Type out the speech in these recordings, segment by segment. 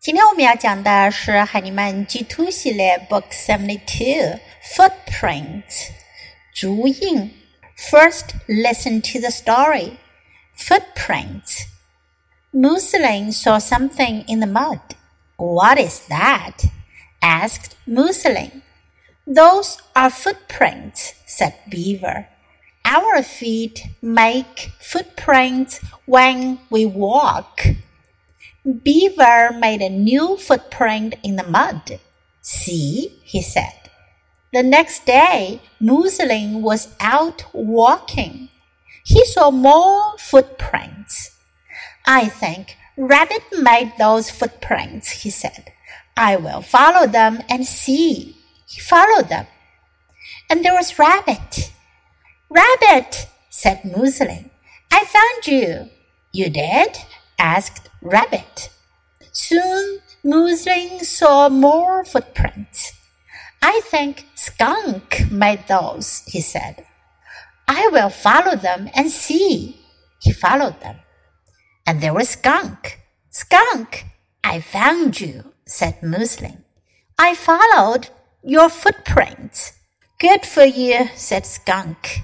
今天我们要讲的是海尼曼 G Two Book Seventy Two Footprints，足印。First, listen to the story. Footprints. Moosling saw something in the mud. What is that? asked Moosling. Those are footprints, said Beaver. Our feet make footprints when we walk. Beaver made a new footprint in the mud. See, he said. The next day, Moosling was out walking. He saw more footprints. I think Rabbit made those footprints, he said. I will follow them and see. He followed them. And there was Rabbit. Rabbit, said Moosling. I found you. You did? Asked Rabbit. Soon Moosling saw more footprints. I think Skunk made those, he said. I will follow them and see. He followed them. And there was Skunk. Skunk, I found you, said Moosling. I followed your footprints. Good for you, said Skunk.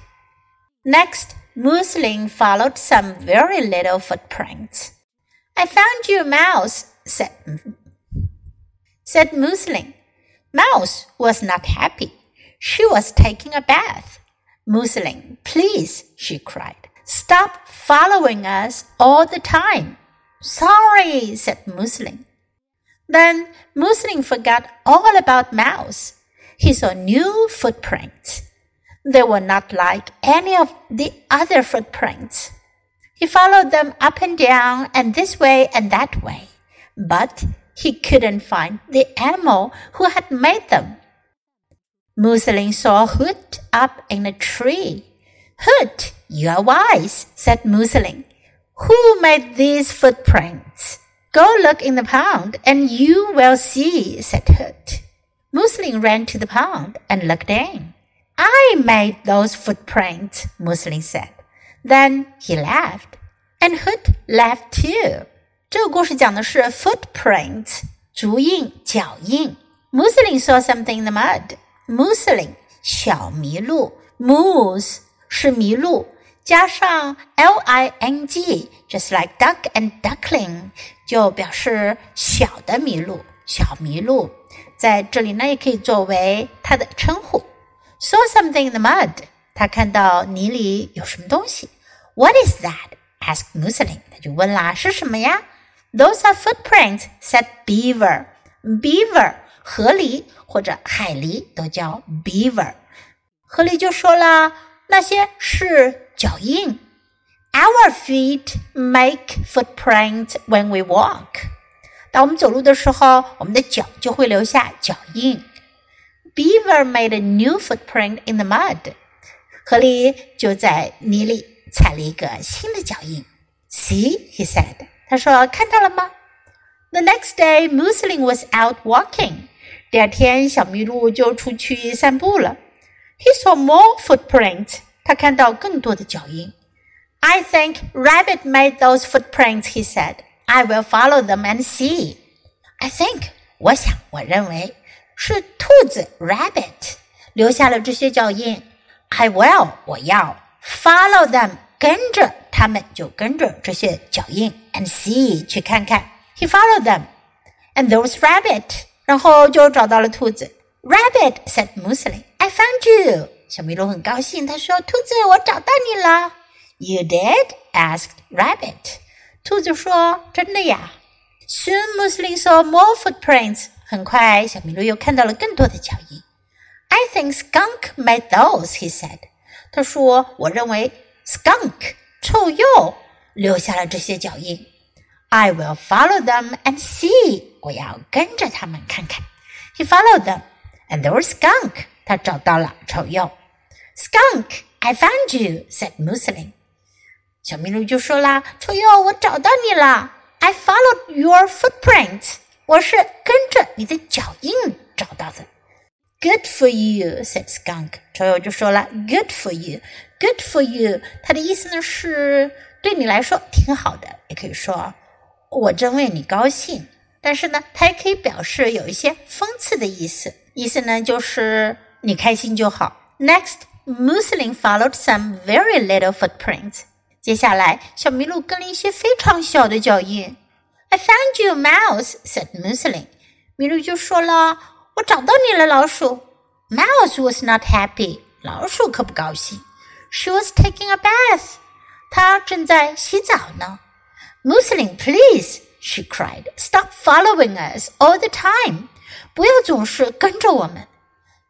Next, Moosling followed some very little footprints. I found you, Mouse, said, said Moosling. Mouse was not happy. She was taking a bath. Moosling, please, she cried, stop following us all the time. Sorry, said Moosling. Then Moosling forgot all about Mouse. He saw new footprints. They were not like any of the other footprints. He followed them up and down and this way and that way, but he couldn't find the animal who had made them. Moosling saw Hoot up in a tree. Hoot, you are wise, said Moosling. Who made these footprints? Go look in the pond and you will see, said Hoot. Moosling ran to the pond and looked in. I made those footprints, Moosling said. Then he laughed, and Hoot left too. 这个故事讲的是 footprints（ 足印、脚印。Muslin saw something in the mud. Muslin 小麋鹿，moose 是麋鹿，加上 l i n g，just like duck and duckling，就表示小的麋鹿，小麋鹿。在这里呢，也可以作为它的称呼。Saw something in the mud，他看到泥里有什么东西。what is that? asked Moosling，他就问啦，是什么呀？Those are footprints，said Beaver。Beaver 河狸或者海狸都叫 Beaver。河狸就说了，那些是脚印。Our feet make footprints when we walk。当我们走路的时候，我们的脚就会留下脚印。Beaver made a new footprint in the mud。河狸就在泥里踩了一个新的脚印。See, he said. 他说看到了吗？The next day, Moosling was out walking. 第二天，小麋鹿就出去散步了。He saw more footprints. 他看到更多的脚印。I think Rabbit made those footprints. He said. I will follow them and see. I think. 我想，我认为是兔子 Rabbit 留下了这些脚印。I will. 我要。follow them，跟着他们就跟着这些脚印，and see 去看看。He followed them and those rabbit，然后就找到了兔子。Rabbit said Moosling, "I found you." 小麋鹿很高兴，他说：“兔子，我找到你了。”You You did? asked Rabbit. Moosling saw more footprints. 很快，小麋鹿又看到了更多的脚印。I think skunk made those, he said. 他说：“我认为 skunk 臭鼬留下了这些脚印。I will follow them and see，我要跟着他们看看。He followed them and there was skunk，他找到了臭鼬。Skunk，I found you，said Moosling。小麋鹿就说啦：臭鼬，我找到你了。I followed your footprint，我是跟着你的脚印找到的。” Good for you," said Skunk. 所以我就说了，"Good for you, good for you." 它的意思呢是对你来说挺好的，也可以说我真为你高兴。但是呢，它也可以表示有一些讽刺的意思。意思呢，就是你开心就好。Next, Muslin followed some very little footprints. 接下来，小麋鹿跟了一些非常小的脚印。I found you, mouse," said Muslin. 麋鹿就说了：“我找到你了，老鼠。Mouse was not happy，老鼠可不高兴。She was taking a bath，她正在洗澡呢。Moosling, please, she cried. Stop following us all the time，不要总是跟着我们。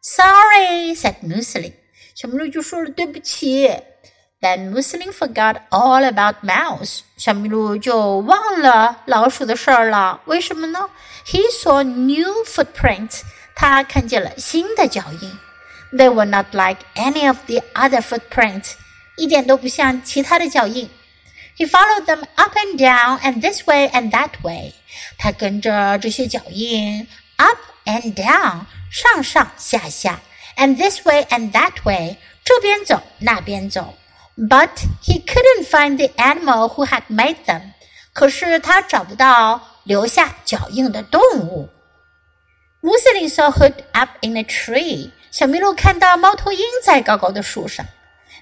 Sorry, said Moosling。小麋鹿就说了对不起。Then Moosling forgot all about mouse。小麋鹿就忘了老鼠的事儿了。为什么呢？He saw new footprints。他看见了新的脚印。They were not like any of the other footprints. 一点都不像其他的脚印。He followed them up and down and this way and that way. 他跟着这些脚印 up and down 上上下下 and this way and that way 这边走那边走。but he couldn't find the animal who had made them. 可是他找不到留下脚印的动物。 Moosling saw Hoot up in a tree. 小麋鹿看到猫头鹰在高高的树上。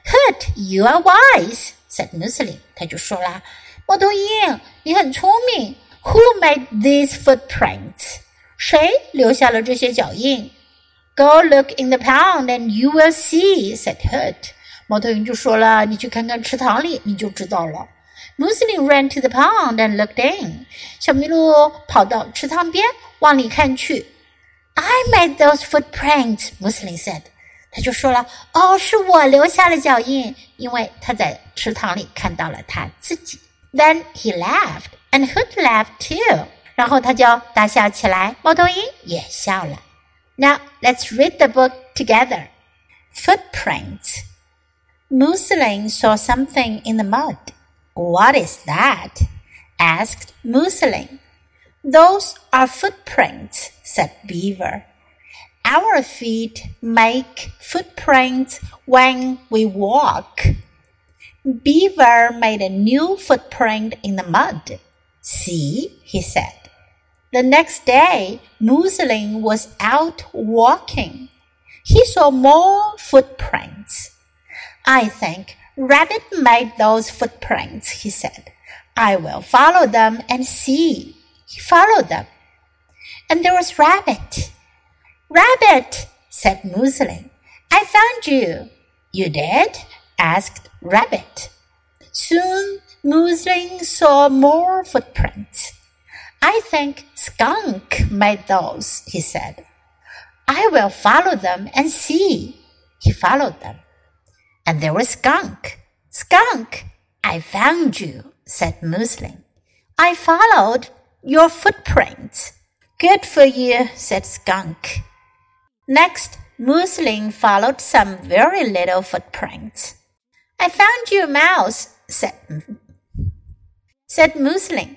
Hoot, you are wise," said Moosling. 他就说啦，猫头鹰，你很聪明。Who made these footprints? 谁留下了这些脚印？Go look in the pond, and you will see," said Hoot. 猫头鹰就说了，你去看看池塘里，你就知道了。Moosling ran to the pond and looked in. 小麋鹿跑到池塘边，往里看去。I made those footprints,” Moosling said. 他就说了：“哦，是我留下了脚印，因为他在池塘里看到了他自己。” Then he laughed, and Hoot laughed too. 然后他就大笑起来，猫头鹰也笑了。Now let's read the book together. Footprints. Moosling saw something in the mud. What is that? asked Moosling. Those are footprints, said Beaver. Our feet make footprints when we walk. Beaver made a new footprint in the mud. See, he said. The next day, Moosling was out walking. He saw more footprints. I think Rabbit made those footprints, he said. I will follow them and see. He followed them. And there was Rabbit. Rabbit, said Moosling. I found you. You did? asked Rabbit. Soon Moosling saw more footprints. I think Skunk made those, he said. I will follow them and see. He followed them and there was Skunk. Skunk, I found you, said Moosling. I followed your footprints. Good for you, said Skunk. Next, Moosling followed some very little footprints. I found you, Mouse, said, said Moosling.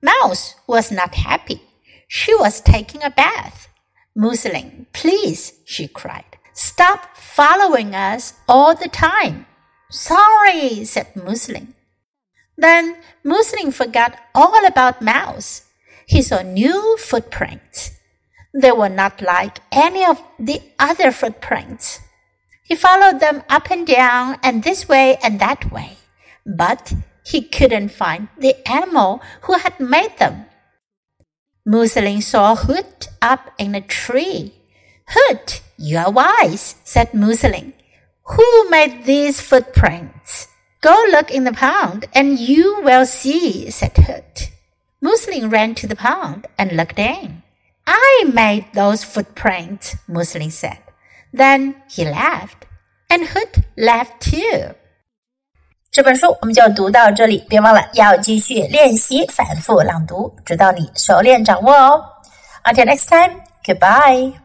Mouse was not happy. She was taking a bath. Moosling, please, she cried. Stop following us all the time. Sorry, said Moosling. Then Moosling forgot all about Mouse. He saw new footprints. They were not like any of the other footprints. He followed them up and down and this way and that way, but he couldn't find the animal who had made them. Moosling saw Hoot up in a tree. Hoot, you are wise, said Moosling. Who made these footprints? Go look in the pond and you will see, said Hoot. Moosling ran to the pond and looked in. I made those footprints, Moosling said. Then he laughed, and Hoot laughed too. 这本书我们就读到这里，别忘了要继续练习反复朗读，直到你熟练掌握哦。Until next time, goodbye.